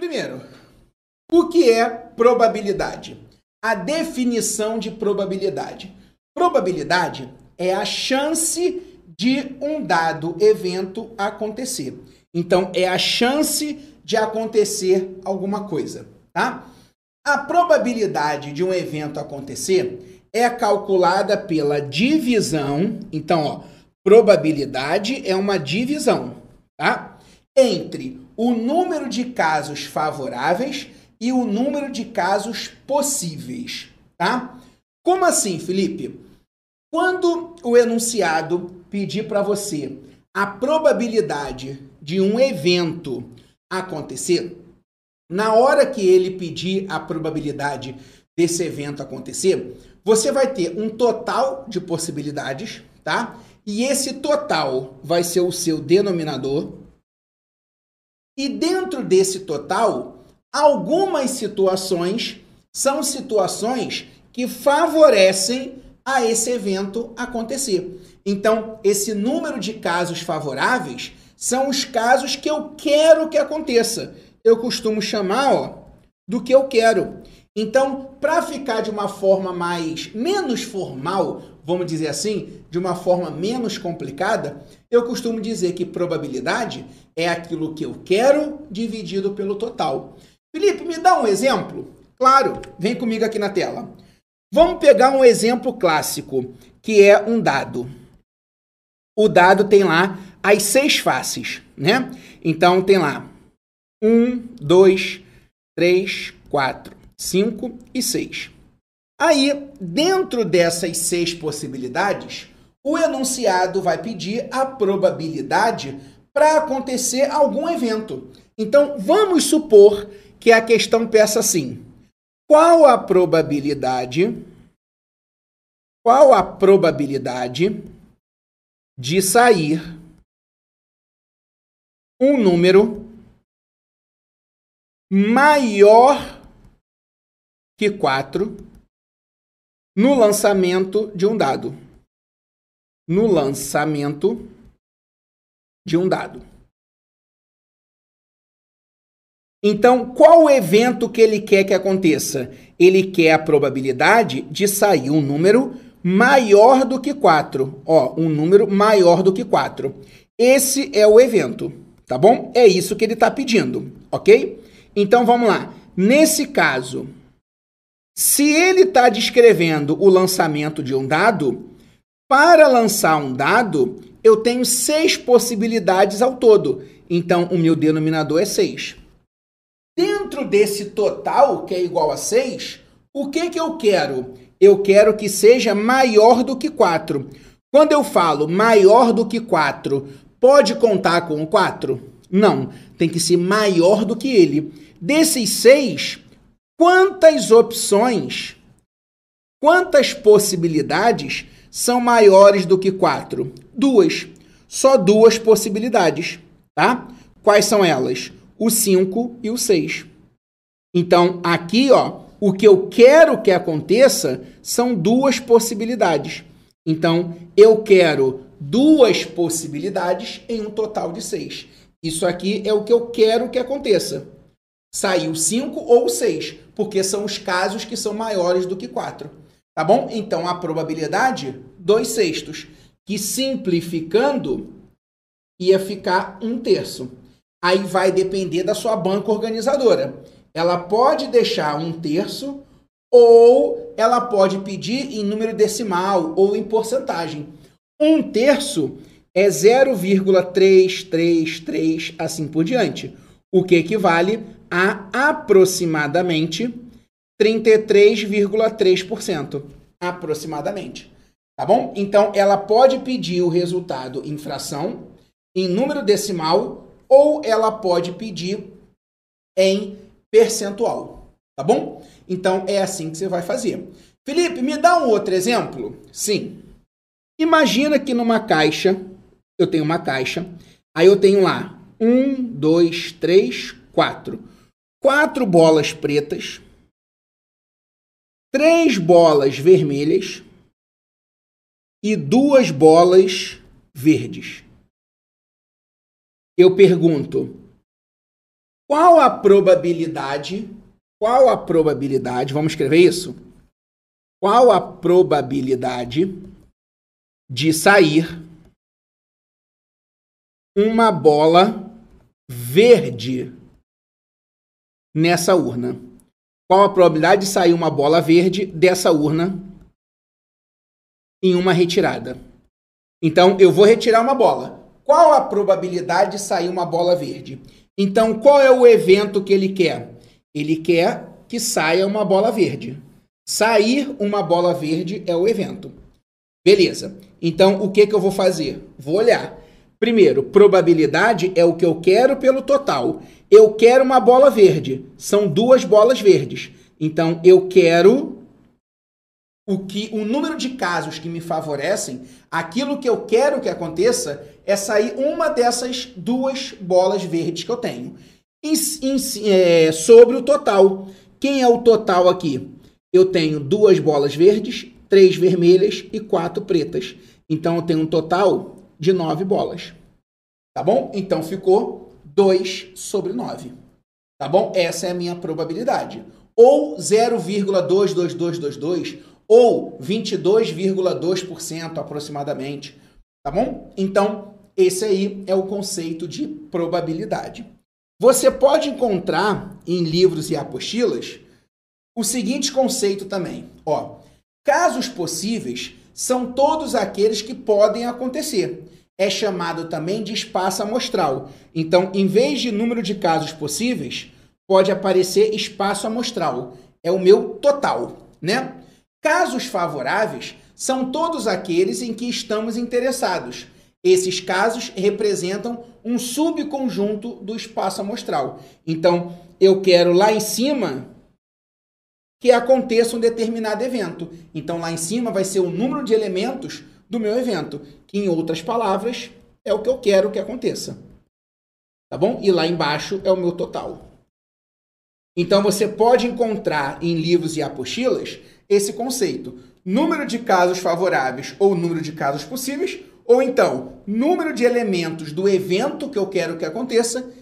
Primeiro, o que é probabilidade? A definição de probabilidade. Probabilidade é a chance de um dado evento acontecer. Então, é a chance de acontecer alguma coisa, tá? A probabilidade de um evento acontecer é calculada pela divisão. Então, ó, probabilidade é uma divisão, tá? Entre o número de casos favoráveis e o número de casos possíveis, tá? Como assim, Felipe? Quando o enunciado pedir para você a probabilidade de um evento acontecer, na hora que ele pedir a probabilidade desse evento acontecer, você vai ter um total de possibilidades, tá? E esse total vai ser o seu denominador. E dentro desse total, algumas situações são situações que favorecem a esse evento acontecer. Então, esse número de casos favoráveis são os casos que eu quero que aconteça. Eu costumo chamar, ó, do que eu quero. Então, para ficar de uma forma mais menos formal, vamos dizer assim, de uma forma menos complicada, eu costumo dizer que probabilidade é aquilo que eu quero dividido pelo total. Felipe, me dá um exemplo? Claro, vem comigo aqui na tela. Vamos pegar um exemplo clássico, que é um dado. O dado tem lá as seis faces, né? Então tem lá um, dois, três, quatro, cinco e seis. Aí, dentro dessas seis possibilidades, o enunciado vai pedir a probabilidade para acontecer algum evento. Então, vamos supor que a questão peça assim: qual a probabilidade? Qual a probabilidade de sair um número maior que 4 no lançamento de um dado? No lançamento de um dado. Então, qual o evento que ele quer que aconteça? Ele quer a probabilidade de sair um número maior do que 4. Ó, um número maior do que 4. Esse é o evento, tá bom? É isso que ele está pedindo, ok? Então, vamos lá. Nesse caso, se ele está descrevendo o lançamento de um dado, para lançar um dado, eu tenho seis possibilidades ao todo. Então, o meu denominador é 6. Dentro desse total, que é igual a 6, o que, que eu quero? Eu quero que seja maior do que 4. Quando eu falo maior do que 4, pode contar com o 4? Não, tem que ser maior do que ele. Desses 6, quantas opções, quantas possibilidades são maiores do que 4? Duas. Só duas possibilidades, tá? Quais são elas? o 5 e o 6. Então, aqui, ó, o que eu quero que aconteça são duas possibilidades. Então, eu quero duas possibilidades em um total de seis. Isso aqui é o que eu quero que aconteça. Saiu 5 ou 6, porque são os casos que são maiores do que 4. Tá bom? Então, a probabilidade, 2 sextos, que simplificando, ia ficar um terço aí vai depender da sua banca organizadora. Ela pode deixar um terço ou ela pode pedir em número decimal ou em porcentagem. Um terço é 0,333 assim por diante, o que equivale a aproximadamente 33,3%. Aproximadamente. Tá bom? Então, ela pode pedir o resultado em fração, em número decimal ou ela pode pedir em percentual, tá bom? Então é assim que você vai fazer. Felipe, me dá um outro exemplo? Sim. Imagina que numa caixa, eu tenho uma caixa, aí eu tenho lá um, dois, três, quatro. Quatro bolas pretas, três bolas vermelhas e duas bolas verdes eu pergunto: Qual a probabilidade? Qual a probabilidade? Vamos escrever isso? Qual a probabilidade de sair uma bola verde nessa urna? Qual a probabilidade de sair uma bola verde dessa urna em uma retirada? Então, eu vou retirar uma bola. Qual a probabilidade de sair uma bola verde? Então, qual é o evento que ele quer? Ele quer que saia uma bola verde. Sair uma bola verde é o evento. Beleza. Então, o que, que eu vou fazer? Vou olhar. Primeiro, probabilidade é o que eu quero pelo total. Eu quero uma bola verde. São duas bolas verdes. Então, eu quero o que o número de casos que me favorecem, aquilo que eu quero que aconteça é sair uma dessas duas bolas verdes que eu tenho. Em, em, é, sobre o total. Quem é o total aqui? Eu tenho duas bolas verdes, três vermelhas e quatro pretas. Então eu tenho um total de nove bolas. Tá bom? Então ficou 2 sobre 9. Tá bom? Essa é a minha probabilidade. Ou 0,22222 ou 22,2% aproximadamente. Tá bom? Então, esse aí é o conceito de probabilidade. Você pode encontrar em livros e apostilas o seguinte conceito também. Ó, casos possíveis são todos aqueles que podem acontecer. É chamado também de espaço amostral. Então, em vez de número de casos possíveis, pode aparecer espaço amostral. É o meu total, né? Casos favoráveis são todos aqueles em que estamos interessados. Esses casos representam um subconjunto do espaço amostral. Então, eu quero lá em cima que aconteça um determinado evento. Então, lá em cima vai ser o número de elementos do meu evento, que em outras palavras é o que eu quero que aconteça. Tá bom? E lá embaixo é o meu total. Então, você pode encontrar em livros e apostilas esse conceito: número de casos favoráveis ou número de casos possíveis, ou então número de elementos do evento que eu quero que aconteça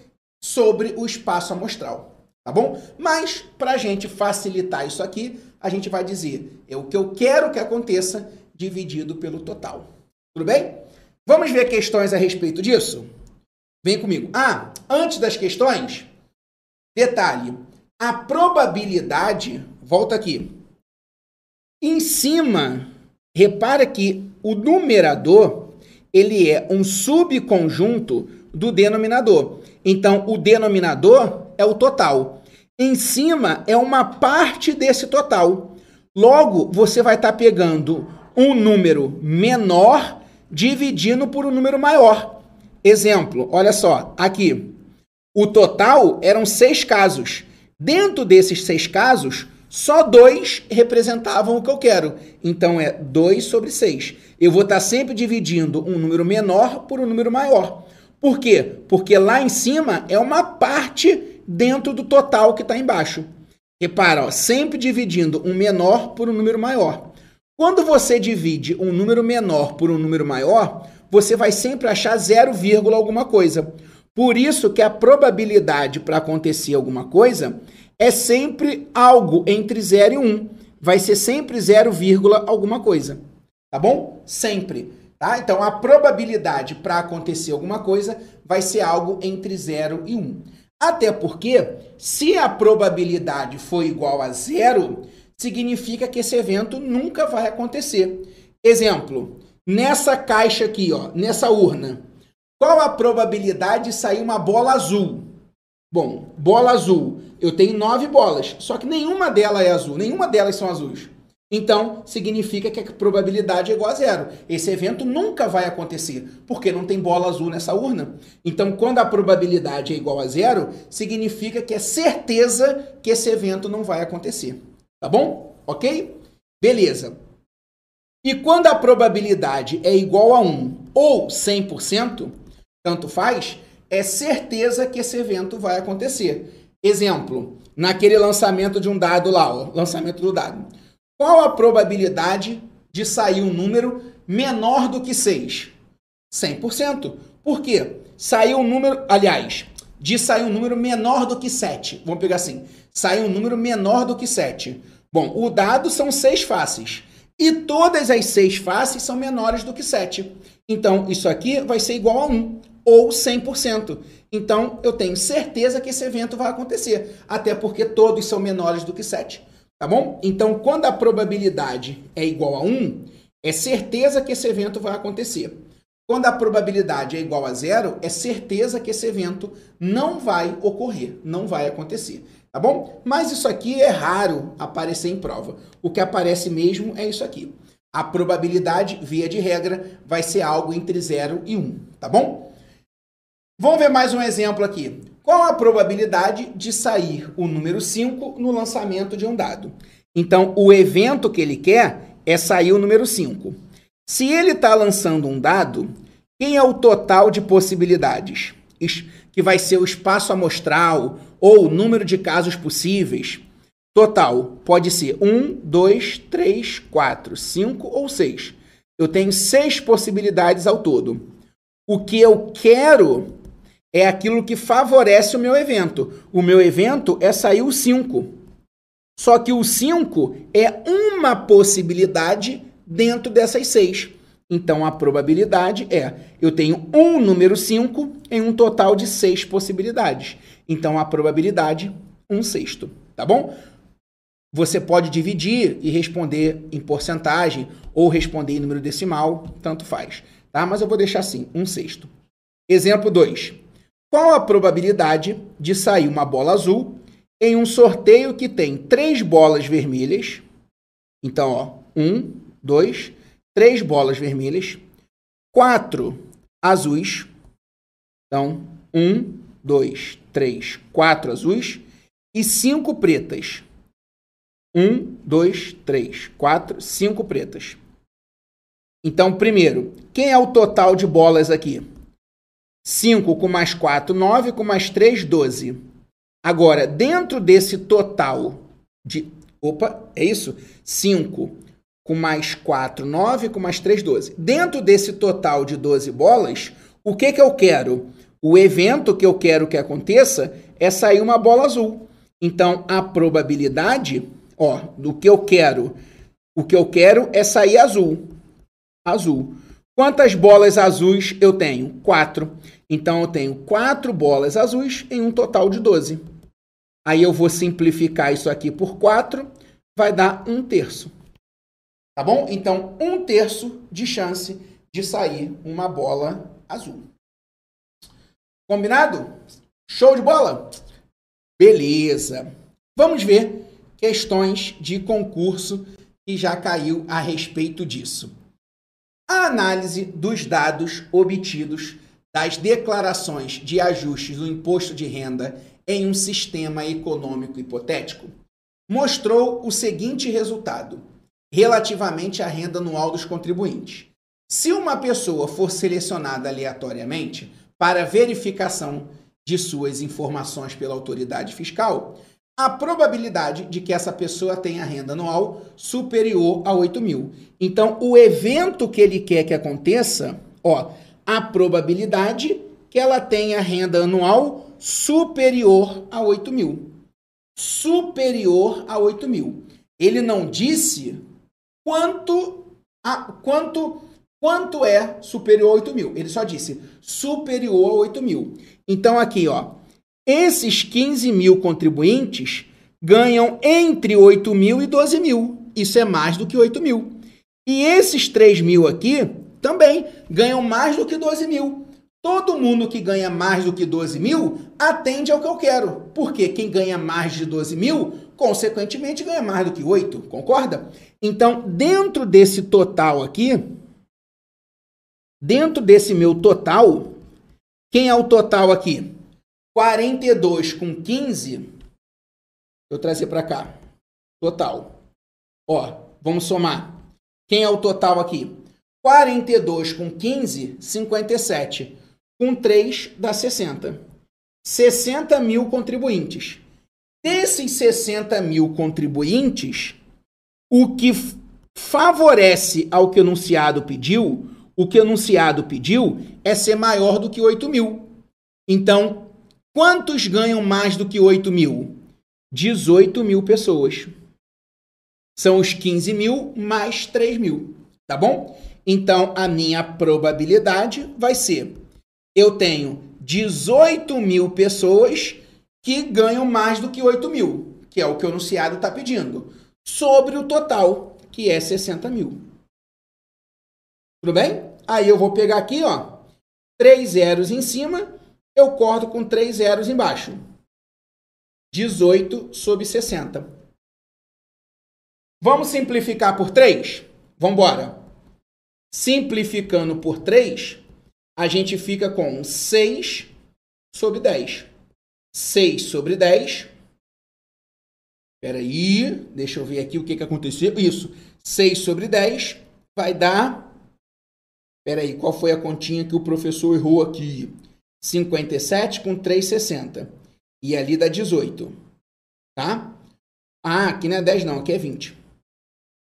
sobre o espaço amostral. Tá bom? Mas, para a gente facilitar isso aqui, a gente vai dizer é o que eu quero que aconteça dividido pelo total. Tudo bem? Vamos ver questões a respeito disso? Vem comigo. Ah, antes das questões, detalhe: a probabilidade, volta aqui, em cima, repara que o numerador ele é um subconjunto do denominador. Então, o denominador é o total. Em cima é uma parte desse total. Logo, você vai estar tá pegando um número menor dividindo por um número maior. Exemplo, olha só, aqui. O total eram seis casos. Dentro desses seis casos, só dois representavam o que eu quero. Então é 2 sobre 6. Eu vou estar sempre dividindo um número menor por um número maior. Por quê? Porque lá em cima é uma parte dentro do total que está embaixo. Repara, ó, sempre dividindo um menor por um número maior. Quando você divide um número menor por um número maior, você vai sempre achar 0, alguma coisa. Por isso que a probabilidade para acontecer alguma coisa é sempre algo entre 0 e 1. Um. Vai ser sempre 0, alguma coisa. Tá bom? Sempre. Tá? Então, a probabilidade para acontecer alguma coisa vai ser algo entre 0 e 1. Um. Até porque, se a probabilidade for igual a zero, significa que esse evento nunca vai acontecer. Exemplo, nessa caixa aqui, ó, nessa urna, qual a probabilidade de sair uma bola azul? Bom, bola azul. Eu tenho nove bolas, só que nenhuma delas é azul, nenhuma delas são azuis. Então, significa que a probabilidade é igual a zero. Esse evento nunca vai acontecer, porque não tem bola azul nessa urna. Então, quando a probabilidade é igual a zero, significa que é certeza que esse evento não vai acontecer. Tá bom? Ok? Beleza. E quando a probabilidade é igual a 1 ou 100%, tanto faz, é certeza que esse evento vai acontecer. Exemplo, naquele lançamento de um dado lá, ó, lançamento do dado. Qual a probabilidade de sair um número menor do que 6? 100%. Por quê? Saiu um número, aliás, de sair um número menor do que 7. Vamos pegar assim: sair um número menor do que 7. Bom, o dado são seis faces. E todas as seis faces são menores do que 7. Então, isso aqui vai ser igual a 1, ou 100%. Então, eu tenho certeza que esse evento vai acontecer. Até porque todos são menores do que 7. Tá bom? Então, quando a probabilidade é igual a 1, é certeza que esse evento vai acontecer. Quando a probabilidade é igual a zero, é certeza que esse evento não vai ocorrer, não vai acontecer. Tá bom? Mas isso aqui é raro aparecer em prova. O que aparece mesmo é isso aqui. A probabilidade, via de regra, vai ser algo entre 0 e 1, um, tá bom? Vamos ver mais um exemplo aqui. Qual a probabilidade de sair o número 5 no lançamento de um dado? Então, o evento que ele quer é sair o número 5. Se ele está lançando um dado, quem é o total de possibilidades? Que vai ser o espaço amostral ou o número de casos possíveis. Total pode ser 1, 2, 3, 4, 5 ou 6. Eu tenho seis possibilidades ao todo. O que eu quero é aquilo que favorece o meu evento. O meu evento é sair o 5. Só que o 5 é uma possibilidade dentro dessas seis. Então a probabilidade é: eu tenho um número 5 em um total de seis possibilidades. Então a probabilidade, um sexto. Tá bom? Você pode dividir e responder em porcentagem ou responder em número decimal, tanto faz. Tá? Mas eu vou deixar assim: um sexto. Exemplo 2. Qual a probabilidade de sair uma bola azul em um sorteio que tem três bolas vermelhas? Então, ó, um, dois, três bolas vermelhas, quatro azuis. Então, um, dois, três, quatro azuis e cinco pretas. Um, dois, três, quatro, cinco pretas. Então, primeiro, quem é o total de bolas aqui? 5 com mais 4, 9, com mais 3, 12. Agora, dentro desse total de. Opa, é isso? 5 com mais 4, 9, com mais 3, 12. Dentro desse total de 12 bolas, o que, que eu quero? O evento que eu quero que aconteça é sair uma bola azul. Então, a probabilidade, ó, do que eu quero, o que eu quero é sair azul. Azul. Quantas bolas azuis eu tenho? Quatro. Então, eu tenho quatro bolas azuis em um total de 12. Aí eu vou simplificar isso aqui por 4, vai dar um terço. Tá bom? Então, um terço de chance de sair uma bola azul. Combinado? Show de bola? Beleza. Vamos ver questões de concurso que já caiu a respeito disso. A análise dos dados obtidos das declarações de ajustes do imposto de renda em um sistema econômico hipotético mostrou o seguinte resultado relativamente à renda anual dos contribuintes. Se uma pessoa for selecionada aleatoriamente para verificação de suas informações pela autoridade fiscal, a probabilidade de que essa pessoa tenha renda anual superior a 8 mil. Então, o evento que ele quer que aconteça, ó, a probabilidade que ela tenha renda anual superior a 8 mil. Superior a 8 mil. Ele não disse quanto, a, quanto, quanto é superior a 8 mil. Ele só disse superior a 8 mil. Então, aqui, ó, esses 15 mil contribuintes ganham entre 8 mil e 12 mil. Isso é mais do que 8 mil. E esses 3 mil aqui também ganham mais do que 12 mil. Todo mundo que ganha mais do que 12 mil atende ao que eu quero. Porque quem ganha mais de 12 mil, consequentemente, ganha mais do que 8. Concorda? Então, dentro desse total aqui, dentro desse meu total, quem é o total aqui? 42 com 15. Eu trazer para cá. Total. Ó, vamos somar. Quem é o total aqui? 42 com 15, 57. Com 3 dá 60. 60 mil contribuintes. Desses 60 mil contribuintes, o que favorece ao que o enunciado pediu, o que o enunciado pediu é ser maior do que 8 mil. Então, Quantos ganham mais do que 8 mil? 18 mil pessoas. São os 15 mil mais 3 mil, tá bom? Então, a minha probabilidade vai ser: eu tenho 18 mil pessoas que ganham mais do que 8 mil, que é o que o anunciado está pedindo, sobre o total, que é 60 mil. Tudo bem? Aí eu vou pegar aqui, ó, três zeros em cima, eu corto com três zeros embaixo. 18 sobre 60. Vamos simplificar por 3? Vamos embora. Simplificando por 3, a gente fica com 6 sobre 10. 6 sobre 10. Espera aí, deixa eu ver aqui o que, que aconteceu. Isso, 6 sobre 10 vai dar... Espera aí, qual foi a continha que o professor errou aqui? 57 com 3,60. E ali dá 18. Tá? Ah, aqui não é 10 não, aqui é 20.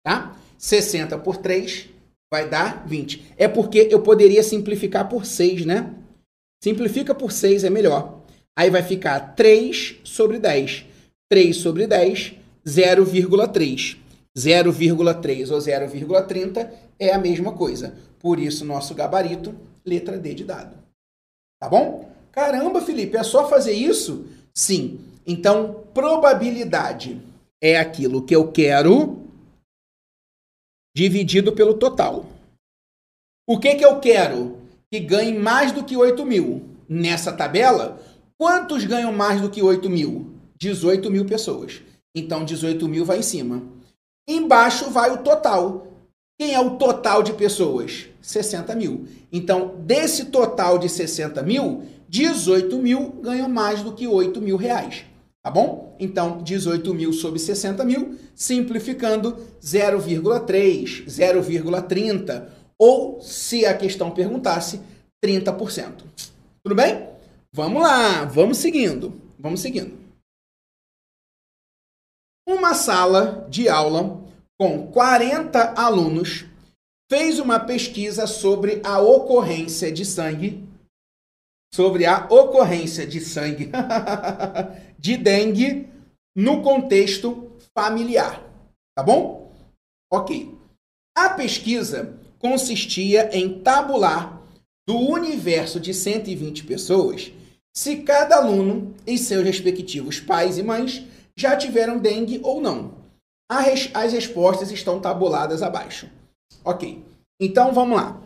Tá? 60 por 3 vai dar 20. É porque eu poderia simplificar por 6, né? Simplifica por 6 é melhor. Aí vai ficar 3 sobre 10. 3 sobre 10, 0,3. 0,3 ou 0,30 é a mesma coisa. Por isso, nosso gabarito, letra D de dado. Tá bom? Caramba, Felipe, é só fazer isso? Sim. Então, probabilidade é aquilo que eu quero dividido pelo total. O que, que eu quero? Que ganhe mais do que 8 mil. Nessa tabela, quantos ganham mais do que 8 mil? 18 mil pessoas. Então, 18 mil vai em cima. Embaixo vai o total. Quem é o total de pessoas? 60 mil. Então, desse total de 60 mil, 18 mil ganham mais do que 8 mil reais. Tá bom? Então, 18 mil sobre 60 mil, simplificando 0,3, 0,30, ou, se a questão perguntasse, 30%. Tudo bem? Vamos lá, vamos seguindo. Vamos seguindo. Uma sala de aula com 40 alunos fez uma pesquisa sobre a ocorrência de sangue, sobre a ocorrência de sangue de dengue no contexto familiar, tá bom? Ok. A pesquisa consistia em tabular do universo de 120 pessoas se cada aluno e seus respectivos pais e mães já tiveram dengue ou não. As respostas estão tabuladas abaixo. Ok. Então vamos lá.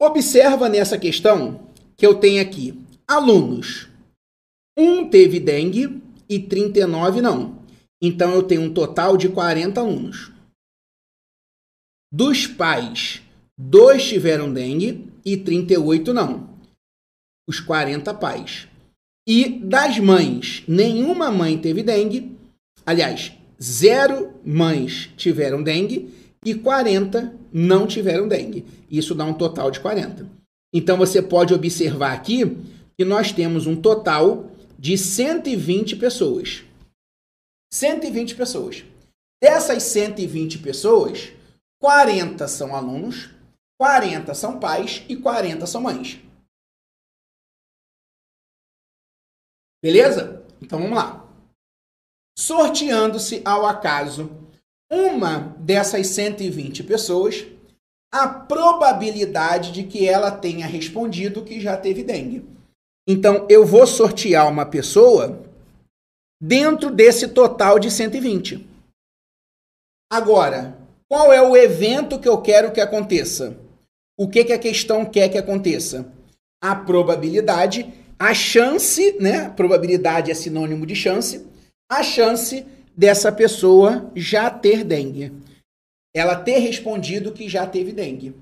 Observa nessa questão que eu tenho aqui alunos. Um teve dengue e 39 não. Então eu tenho um total de 40 alunos. Dos pais, dois tiveram dengue e 38 não. Os 40 pais. E das mães, nenhuma mãe teve dengue. Aliás, zero mães tiveram dengue e 40 não tiveram dengue. Isso dá um total de 40. Então você pode observar aqui que nós temos um total de 120 pessoas. 120 pessoas. Dessas 120 pessoas, 40 são alunos, 40 são pais e 40 são mães. Beleza? Então vamos lá. Sorteando-se ao acaso uma dessas 120 pessoas, a probabilidade de que ela tenha respondido que já teve dengue. Então, eu vou sortear uma pessoa dentro desse total de 120. Agora, qual é o evento que eu quero que aconteça? O que, que a questão quer que aconteça? A probabilidade, a chance, né? Probabilidade é sinônimo de chance, a chance dessa pessoa já ter dengue. Ela ter respondido que já teve dengue.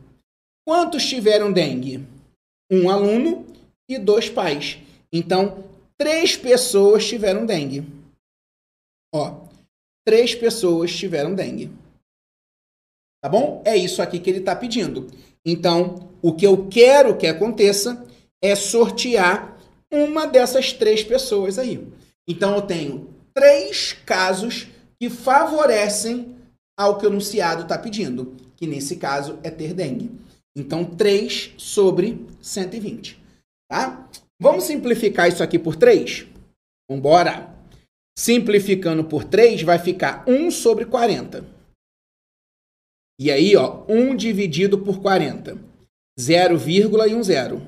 Quantos tiveram dengue? Um aluno e dois pais. Então, três pessoas tiveram dengue. Ó, três pessoas tiveram dengue. Tá bom? É isso aqui que ele está pedindo. Então, o que eu quero que aconteça é sortear uma dessas três pessoas aí. Então, eu tenho três casos que favorecem ao que o enunciado está pedindo, que nesse caso é ter dengue. Então, 3 sobre 120. Tá? Vamos simplificar isso aqui por 3? Vambora! Simplificando por 3, vai ficar 1 sobre 40. E aí, ó, 1 dividido por 40. 0, e um zero.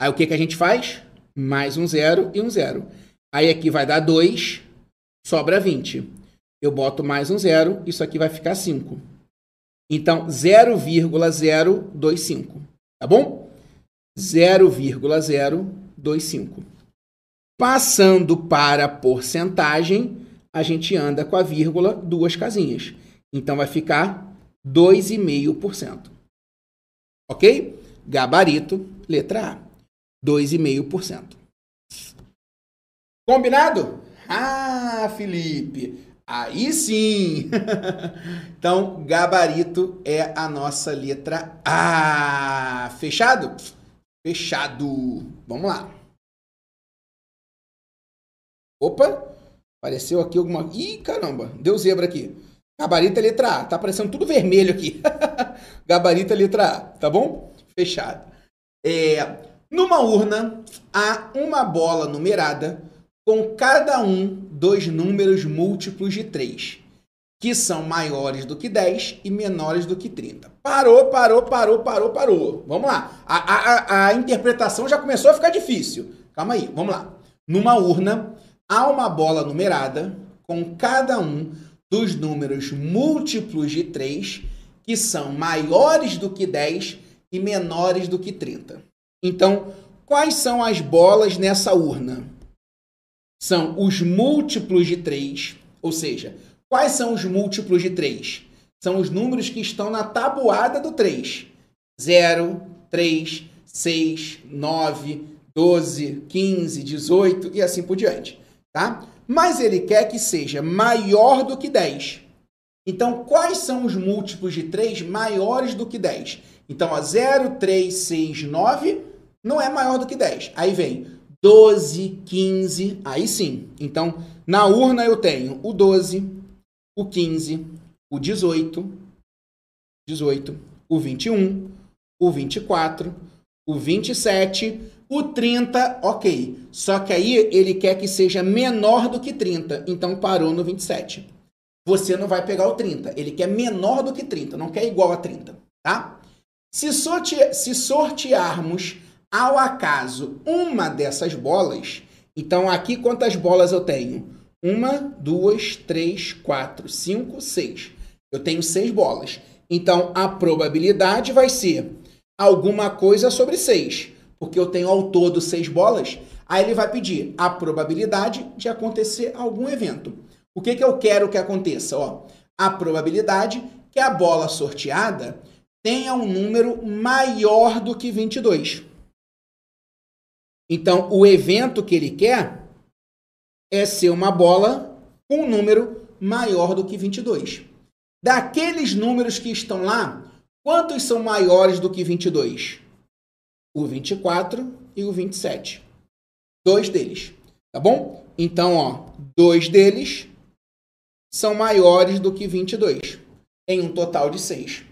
Aí o que, que a gente faz? Mais um zero e um zero. Aí aqui vai dar 2, sobra 20. Eu boto mais um zero, isso aqui vai ficar 5. Então, 0,025. Tá bom? 0,025. Passando para a porcentagem, a gente anda com a vírgula duas casinhas. Então, vai ficar 2,5%. Ok? Gabarito, letra A. 2,5%. Combinado? Ah, Felipe, aí sim! então, gabarito é a nossa letra A. Fechado? Fechado. Vamos lá. Opa! Apareceu aqui alguma. Ih, caramba! Deu zebra aqui. Gabarito é letra A. Tá aparecendo tudo vermelho aqui. Gabarito é letra A, tá bom? Fechado. É, numa urna há uma bola numerada com cada um dos números múltiplos de 3, que são maiores do que 10 e menores do que 30. Parou, parou, parou, parou, parou. Vamos lá. A, a, a interpretação já começou a ficar difícil. Calma aí, vamos lá. Numa urna, há uma bola numerada com cada um dos números múltiplos de 3, que são maiores do que 10 e menores do que 30. Então, quais são as bolas nessa urna? são os múltiplos de 3, ou seja, quais são os múltiplos de 3? São os números que estão na tabuada do 3. 0, 3, 6, 9, 12, 15, 18 e assim por diante, tá? Mas ele quer que seja maior do que 10. Então, quais são os múltiplos de 3 maiores do que 10? Então, ó, 0, 3, 6, 9 não é maior do que 10. Aí vem 12, 15, aí sim. Então, na urna eu tenho o 12, o 15, o 18, 18, o 21, o 24, o 27, o 30, ok. Só que aí ele quer que seja menor do que 30, então parou no 27. Você não vai pegar o 30, ele quer menor do que 30, não quer igual a 30, tá? Se, sorte... Se sortearmos ao acaso uma dessas bolas, então aqui quantas bolas eu tenho? Uma, duas, três, quatro, cinco, seis. Eu tenho seis bolas. Então a probabilidade vai ser alguma coisa sobre seis, porque eu tenho ao todo seis bolas. Aí ele vai pedir a probabilidade de acontecer algum evento. O que, que eu quero que aconteça? Ó, a probabilidade que a bola sorteada tenha um número maior do que 22. Então, o evento que ele quer é ser uma bola com um número maior do que 22. Daqueles números que estão lá, quantos são maiores do que 22? O 24 e o 27. Dois deles, tá bom? Então, ó, dois deles são maiores do que 22, em um total de 6.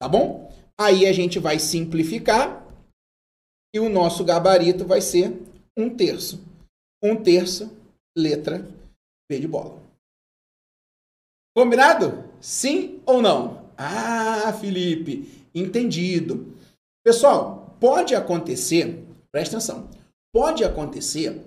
Tá bom? Aí a gente vai simplificar e o nosso gabarito vai ser um terço. Um terço, letra B de bola. Combinado? Sim ou não? Ah, Felipe, entendido. Pessoal, pode acontecer, presta atenção, pode acontecer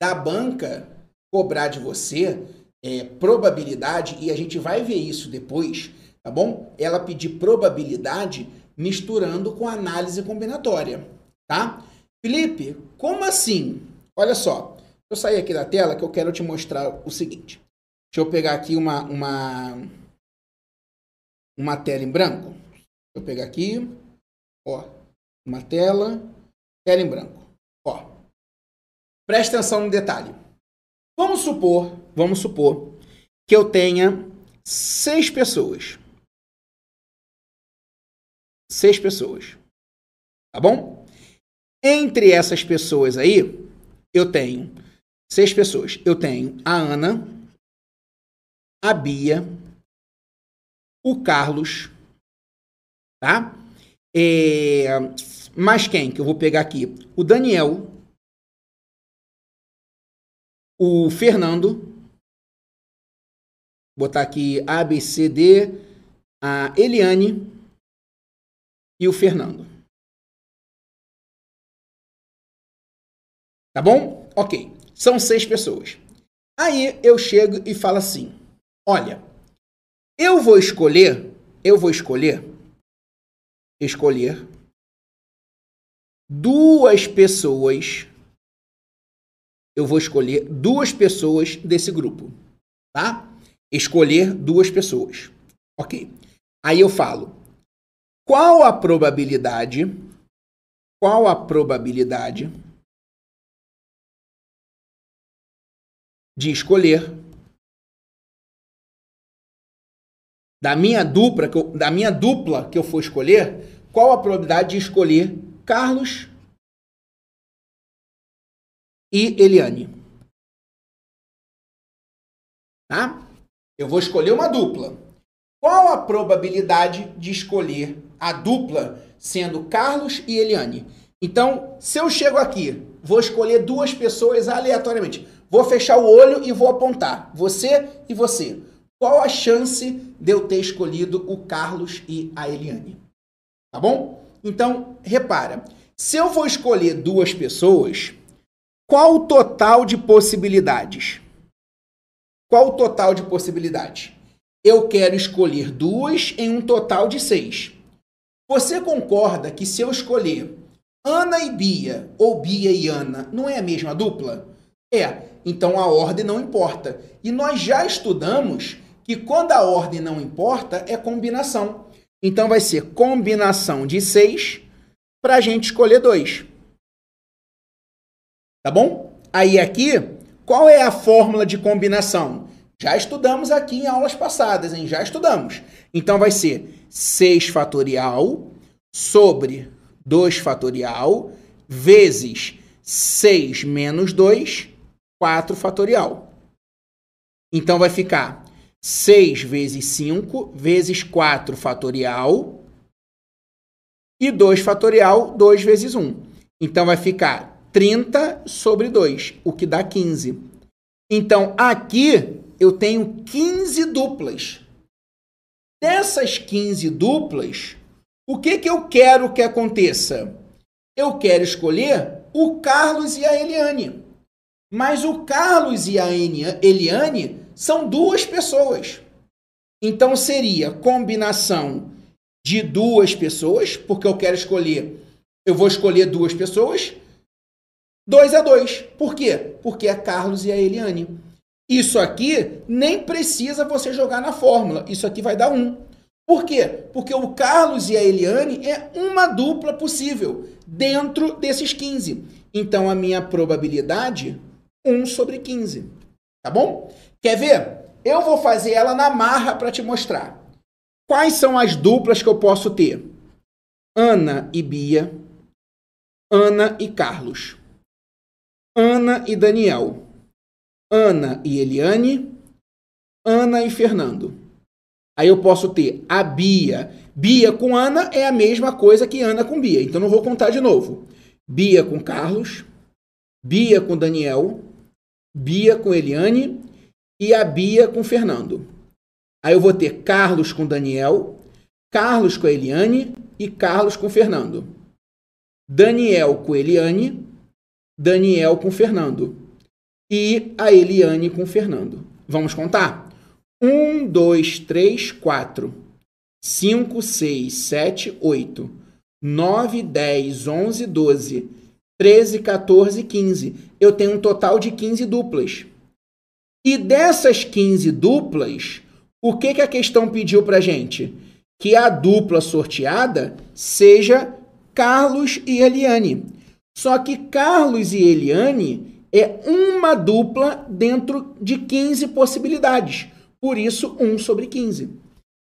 da banca cobrar de você é, probabilidade, e a gente vai ver isso depois, tá bom? Ela pedir probabilidade misturando com análise combinatória tá? Felipe, como assim? Olha só, eu sair aqui da tela que eu quero te mostrar o seguinte. Deixa eu pegar aqui uma, uma, uma tela em branco. Deixa eu pegar aqui, ó, uma tela, tela em branco, ó. Presta atenção no detalhe. Vamos supor, vamos supor que eu tenha seis pessoas. Seis pessoas. Tá bom? Entre essas pessoas aí, eu tenho seis pessoas. Eu tenho a Ana, a Bia, o Carlos, tá? É, mais quem que eu vou pegar aqui? O Daniel, o Fernando. Botar aqui A, B, C, D, a Eliane e o Fernando. Tá bom? Ok. São seis pessoas. Aí eu chego e falo assim: olha, eu vou escolher, eu vou escolher, escolher duas pessoas. Eu vou escolher duas pessoas desse grupo, tá? Escolher duas pessoas. Ok. Aí eu falo: qual a probabilidade? Qual a probabilidade de escolher da minha dupla, que eu, da minha dupla que eu for escolher, qual a probabilidade de escolher Carlos e Eliane? Tá? Eu vou escolher uma dupla. Qual a probabilidade de escolher a dupla sendo Carlos e Eliane? Então, se eu chego aqui, vou escolher duas pessoas aleatoriamente. Vou fechar o olho e vou apontar. Você e você. Qual a chance de eu ter escolhido o Carlos e a Eliane? Tá bom? Então, repara. Se eu vou escolher duas pessoas, qual o total de possibilidades? Qual o total de possibilidades? Eu quero escolher duas em um total de seis. Você concorda que se eu escolher Ana e Bia ou Bia e Ana, não é a mesma dupla? É. Então a ordem não importa. E nós já estudamos que quando a ordem não importa, é combinação. Então vai ser combinação de seis para a gente escolher dois. Tá bom? Aí aqui, qual é a fórmula de combinação? Já estudamos aqui em aulas passadas, hein? Já estudamos. Então vai ser 6 fatorial sobre 2 fatorial vezes 6 menos 2, 4 fatorial. Então vai ficar 6 vezes 5 vezes 4 fatorial e 2 fatorial, 2 vezes 1. Então vai ficar 30 sobre 2, o que dá 15. Então aqui eu tenho 15 duplas. Dessas 15 duplas, o que, que eu quero que aconteça? Eu quero escolher o Carlos e a Eliane. Mas o Carlos e a Eliane são duas pessoas. Então seria combinação de duas pessoas, porque eu quero escolher, eu vou escolher duas pessoas, dois a dois. Por quê? Porque é Carlos e a Eliane. Isso aqui nem precisa você jogar na fórmula. Isso aqui vai dar um. Por quê? Porque o Carlos e a Eliane é uma dupla possível dentro desses 15. Então a minha probabilidade 1 sobre 15. Tá bom? Quer ver? Eu vou fazer ela na marra para te mostrar. Quais são as duplas que eu posso ter? Ana e Bia, Ana e Carlos, Ana e Daniel, Ana e Eliane, Ana e Fernando. Aí eu posso ter a Bia. Bia com Ana é a mesma coisa que Ana com Bia. Então não vou contar de novo. Bia com Carlos, Bia com Daniel, Bia com Eliane e a Bia com Fernando. Aí eu vou ter Carlos com Daniel, Carlos com Eliane e Carlos com Fernando. Daniel com Eliane, Daniel com Fernando e a Eliane com Fernando. Vamos contar? 1, 2, 3, 4, 5, 6, 7, 8, 9, 10, 11, 12, 13, 14, 15. Eu tenho um total de 15 duplas. E dessas 15 duplas, o que, que a questão pediu para gente? Que a dupla sorteada seja Carlos e Eliane. Só que Carlos e Eliane é uma dupla dentro de 15 possibilidades. Por isso, 1 sobre 15.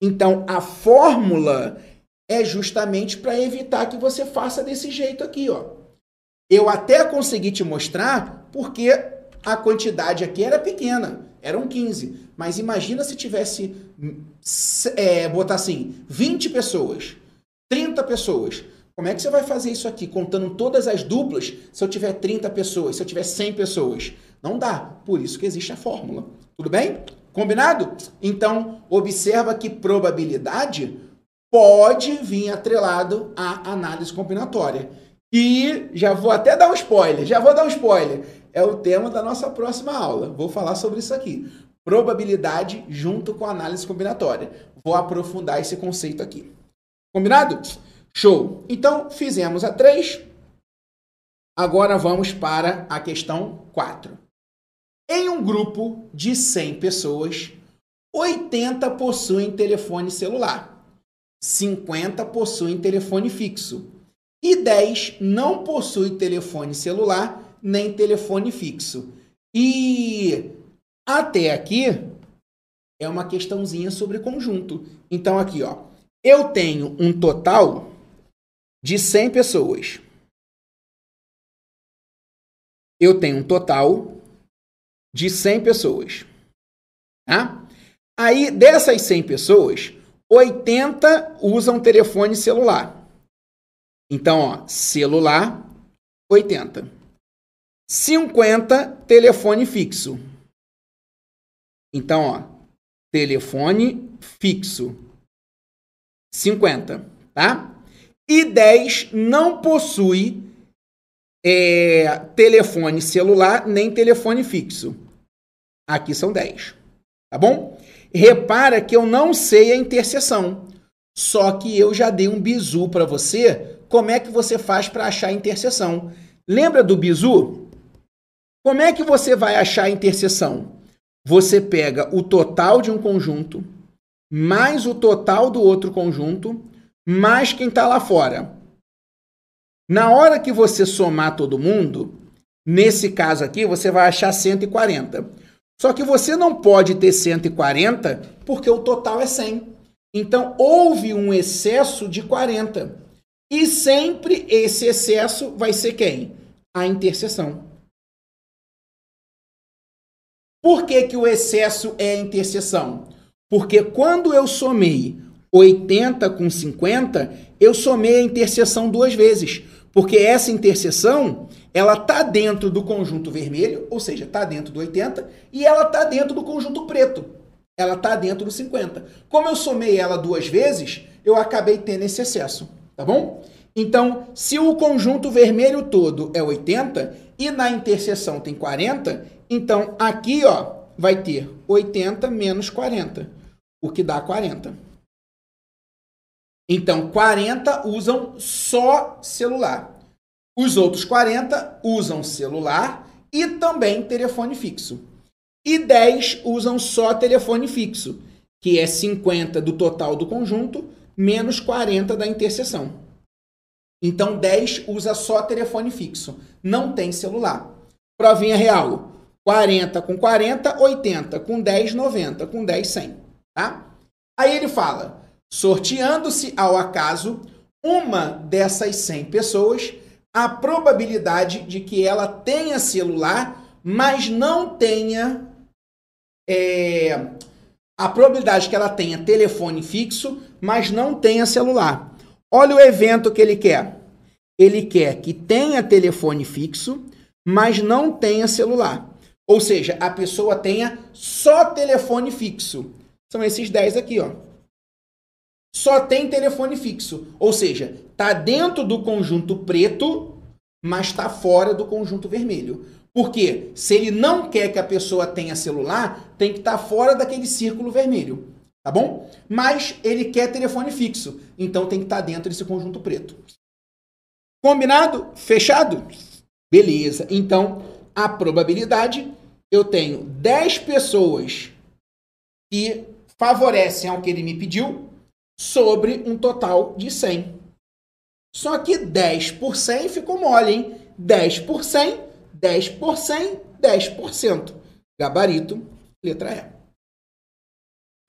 Então, a fórmula é justamente para evitar que você faça desse jeito aqui, ó. Eu até consegui te mostrar porque a quantidade aqui era pequena, eram 15. Mas imagina se tivesse, é, botar assim, 20 pessoas, 30 pessoas. como é que você vai fazer isso aqui, contando todas as duplas, se eu tiver 30 pessoas, se eu tiver 100 pessoas? Não dá. Por isso que existe a fórmula. Tudo bem? Combinado? Então, observa que probabilidade pode vir atrelado à análise combinatória. E já vou até dar um spoiler, já vou dar um spoiler. É o tema da nossa próxima aula. Vou falar sobre isso aqui. Probabilidade junto com análise combinatória. Vou aprofundar esse conceito aqui. Combinado? Show. Então, fizemos a 3. Agora vamos para a questão 4. Em um grupo de 100 pessoas, 80 possuem telefone celular, 50 possuem telefone fixo e 10 não possuem telefone celular nem telefone fixo. E até aqui é uma questãozinha sobre conjunto. Então aqui, ó, eu tenho um total de 100 pessoas. Eu tenho um total de 100 pessoas. Tá? Aí, dessas 100 pessoas, 80 usam telefone celular. Então, ó, celular, 80. 50 telefone fixo. Então, ó, telefone fixo. 50, tá? E 10 não possui é, telefone celular nem telefone fixo. Aqui são 10. Tá bom? Repara que eu não sei a interseção. Só que eu já dei um bizu para você. Como é que você faz para achar a interseção? Lembra do bizu? Como é que você vai achar a interseção? Você pega o total de um conjunto mais o total do outro conjunto mais quem está lá fora. Na hora que você somar todo mundo, nesse caso aqui, você vai achar 140. Só que você não pode ter 140 porque o total é 100. Então, houve um excesso de 40. E sempre esse excesso vai ser quem? A interseção. Por que, que o excesso é a interseção? Porque quando eu somei 80 com 50, eu somei a interseção duas vezes. Porque essa interseção, ela está dentro do conjunto vermelho, ou seja, está dentro do 80, e ela está dentro do conjunto preto. Ela está dentro do 50. Como eu somei ela duas vezes, eu acabei tendo esse excesso, tá bom? Então, se o conjunto vermelho todo é 80 e na interseção tem 40, então aqui, ó, vai ter 80 menos 40, o que dá 40. Então, 40 usam só celular. Os outros 40 usam celular e também telefone fixo. E 10 usam só telefone fixo, que é 50 do total do conjunto menos 40 da interseção. Então, 10 usa só telefone fixo, não tem celular. Provinha real: 40 com 40, 80, com 10, 90, com 10, 100. Tá? Aí ele fala sorteando-se ao acaso uma dessas 100 pessoas, a probabilidade de que ela tenha celular, mas não tenha. É, a probabilidade que ela tenha telefone fixo, mas não tenha celular. Olha o evento que ele quer. Ele quer que tenha telefone fixo, mas não tenha celular. Ou seja, a pessoa tenha só telefone fixo. São esses 10 aqui, ó só tem telefone fixo. Ou seja, está dentro do conjunto preto, mas está fora do conjunto vermelho. Porque se ele não quer que a pessoa tenha celular, tem que estar tá fora daquele círculo vermelho. Tá bom? Mas ele quer telefone fixo. Então tem que estar tá dentro desse conjunto preto. Combinado? Fechado? Beleza. Então, a probabilidade, eu tenho 10 pessoas que favorecem ao que ele me pediu, sobre um total de 100. Só que 10 por 100 ficou mole, hein? 10 por 100, 10 por 100, 10%. Gabarito, letra E.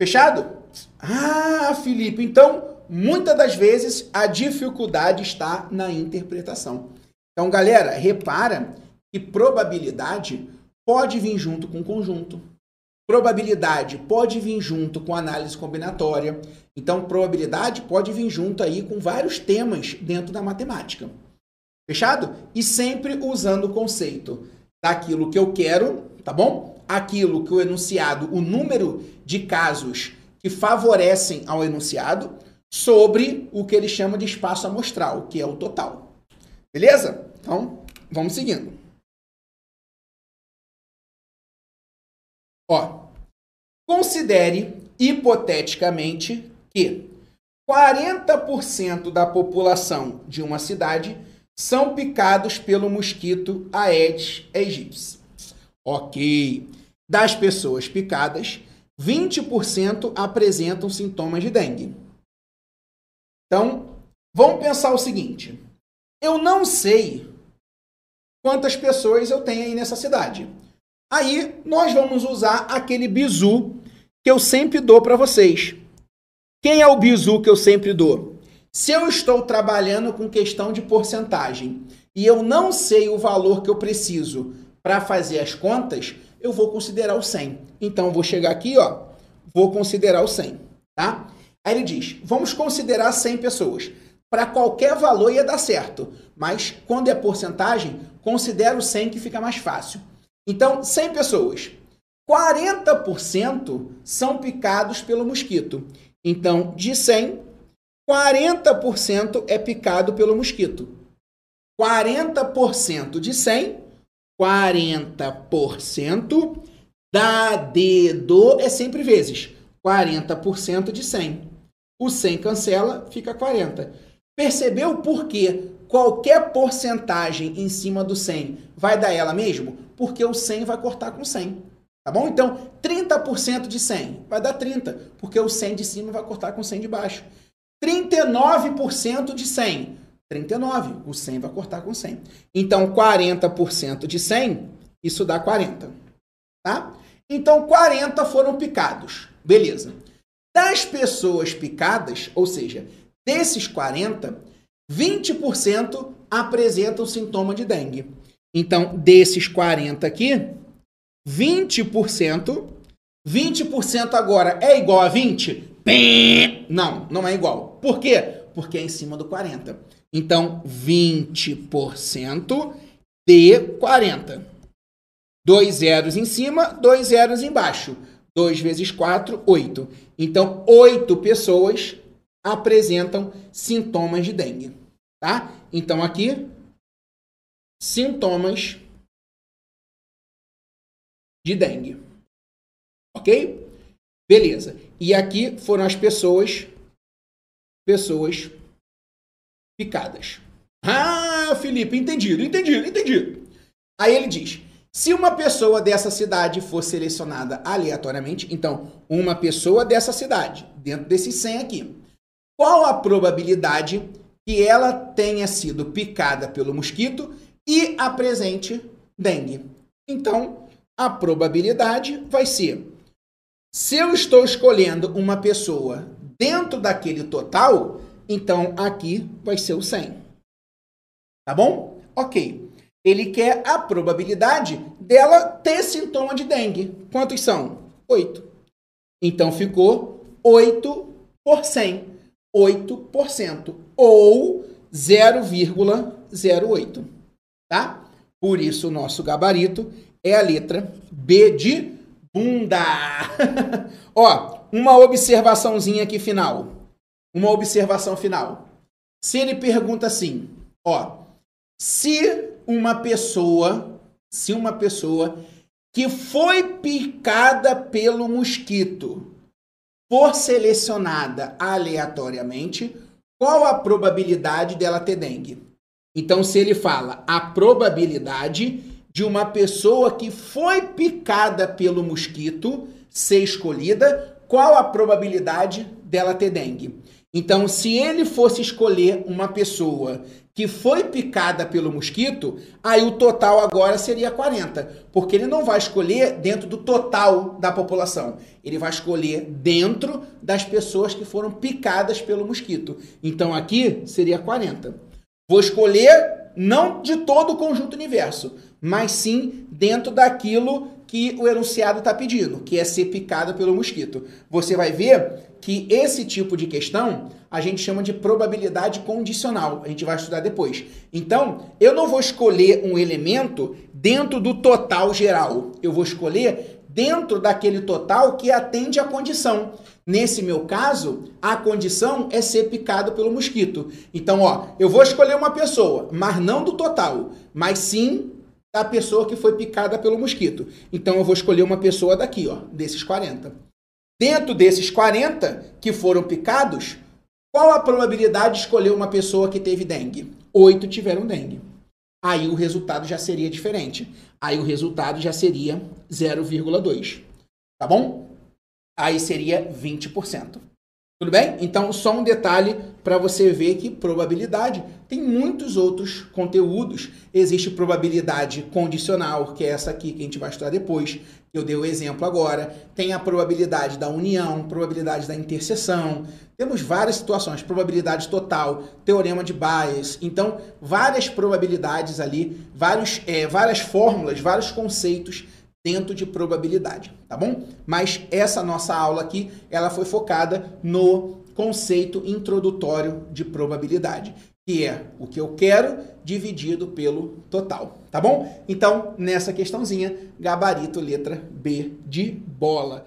Fechado? Ah, Felipe, então muitas das vezes a dificuldade está na interpretação. Então, galera, repara que probabilidade pode vir junto com conjunto. Probabilidade pode vir junto com análise combinatória. Então, probabilidade pode vir junto aí com vários temas dentro da matemática. Fechado? E sempre usando o conceito daquilo que eu quero, tá bom? Aquilo que o enunciado, o número de casos que favorecem ao enunciado, sobre o que ele chama de espaço amostral, que é o total. Beleza? Então, vamos seguindo. Ó, considere hipoteticamente que 40% da população de uma cidade são picados pelo mosquito Aedes aegypti. Ok. Das pessoas picadas, 20% apresentam sintomas de dengue. Então, vamos pensar o seguinte: eu não sei quantas pessoas eu tenho aí nessa cidade. Aí nós vamos usar aquele bizu que eu sempre dou para vocês. Quem é o bizu que eu sempre dou? Se eu estou trabalhando com questão de porcentagem e eu não sei o valor que eu preciso para fazer as contas, eu vou considerar o 100. Então, vou chegar aqui, ó, vou considerar o 100, tá? Aí ele diz, vamos considerar 100 pessoas. Para qualquer valor ia dar certo, mas quando é porcentagem, considera o 100 que fica mais fácil. Então, 100 pessoas. 40% são picados pelo mosquito. Então, de 100, 40% é picado pelo mosquito. 40% de 100, 40% da dedo é sempre vezes. 40% de 100. O 100 cancela, fica 40. Percebeu por que qualquer porcentagem em cima do 100 vai dar ela mesmo? Porque o 100 vai cortar com 100. Tá bom? Então, 30% de 100 vai dar 30, porque o 100 de cima vai cortar com o 100 de baixo. 39% de 100, 39, o 100 vai cortar com 100. Então, 40% de 100, isso dá 40. Tá? Então, 40 foram picados. Beleza. Das pessoas picadas, ou seja, desses 40, 20% apresentam sintoma de dengue. Então, desses 40 aqui, 20%, 20% agora é igual a 20? Não, não é igual. Por quê? Porque é em cima do 40. Então, 20% de 40. Dois zeros em cima, dois zeros embaixo. 2 vezes 4, 8. Então, 8 pessoas apresentam sintomas de dengue. Tá? Então, aqui, sintomas de dengue. Ok? Beleza. E aqui foram as pessoas, pessoas picadas. Ah, Felipe, entendido, entendido, entendido. Aí ele diz: se uma pessoa dessa cidade for selecionada aleatoriamente, então, uma pessoa dessa cidade, dentro desse 100 aqui, qual a probabilidade que ela tenha sido picada pelo mosquito e apresente dengue? Então, a probabilidade vai ser: se eu estou escolhendo uma pessoa dentro daquele total, então aqui vai ser o 100. Tá bom? Ok. Ele quer a probabilidade dela ter sintoma de dengue. Quantos são? 8. Então ficou 8 por 100. 8% ou 0,08, tá? Por isso o nosso gabarito é a letra B de bunda. Ó, uma observaçãozinha aqui final. Uma observação final. Se ele pergunta assim, ó, se uma pessoa, se uma pessoa que foi picada pelo mosquito for selecionada aleatoriamente, qual a probabilidade dela ter dengue? Então, se ele fala a probabilidade de uma pessoa que foi picada pelo mosquito ser escolhida, qual a probabilidade dela ter dengue? Então, se ele fosse escolher uma pessoa que foi picada pelo mosquito, aí o total agora seria 40, porque ele não vai escolher dentro do total da população, ele vai escolher dentro das pessoas que foram picadas pelo mosquito. Então aqui seria 40. Vou escolher não de todo o conjunto universo, mas sim dentro daquilo que o enunciado está pedindo, que é ser picada pelo mosquito. Você vai ver que esse tipo de questão a gente chama de probabilidade condicional. A gente vai estudar depois. Então, eu não vou escolher um elemento dentro do total geral. Eu vou escolher dentro daquele total que atende à condição. Nesse meu caso, a condição é ser picado pelo mosquito. Então, ó, eu vou escolher uma pessoa, mas não do total, mas sim da pessoa que foi picada pelo mosquito. Então, eu vou escolher uma pessoa daqui, ó, desses 40. Dentro desses 40 que foram picados, qual a probabilidade de escolher uma pessoa que teve dengue? Oito tiveram dengue. Aí o resultado já seria diferente. Aí o resultado já seria 0,2. Tá bom? Aí seria 20%. Tudo bem? Então, só um detalhe para você ver que probabilidade tem muitos outros conteúdos. Existe probabilidade condicional, que é essa aqui que a gente vai estudar depois, eu dei o exemplo agora. Tem a probabilidade da união, probabilidade da interseção. Temos várias situações, probabilidade total, teorema de Bayes. Então, várias probabilidades ali, vários, é, várias fórmulas, vários conceitos dentro de probabilidade, tá bom? Mas essa nossa aula aqui, ela foi focada no conceito introdutório de probabilidade, que é o que eu quero dividido pelo total, tá bom? Então, nessa questãozinha, gabarito letra B de bola.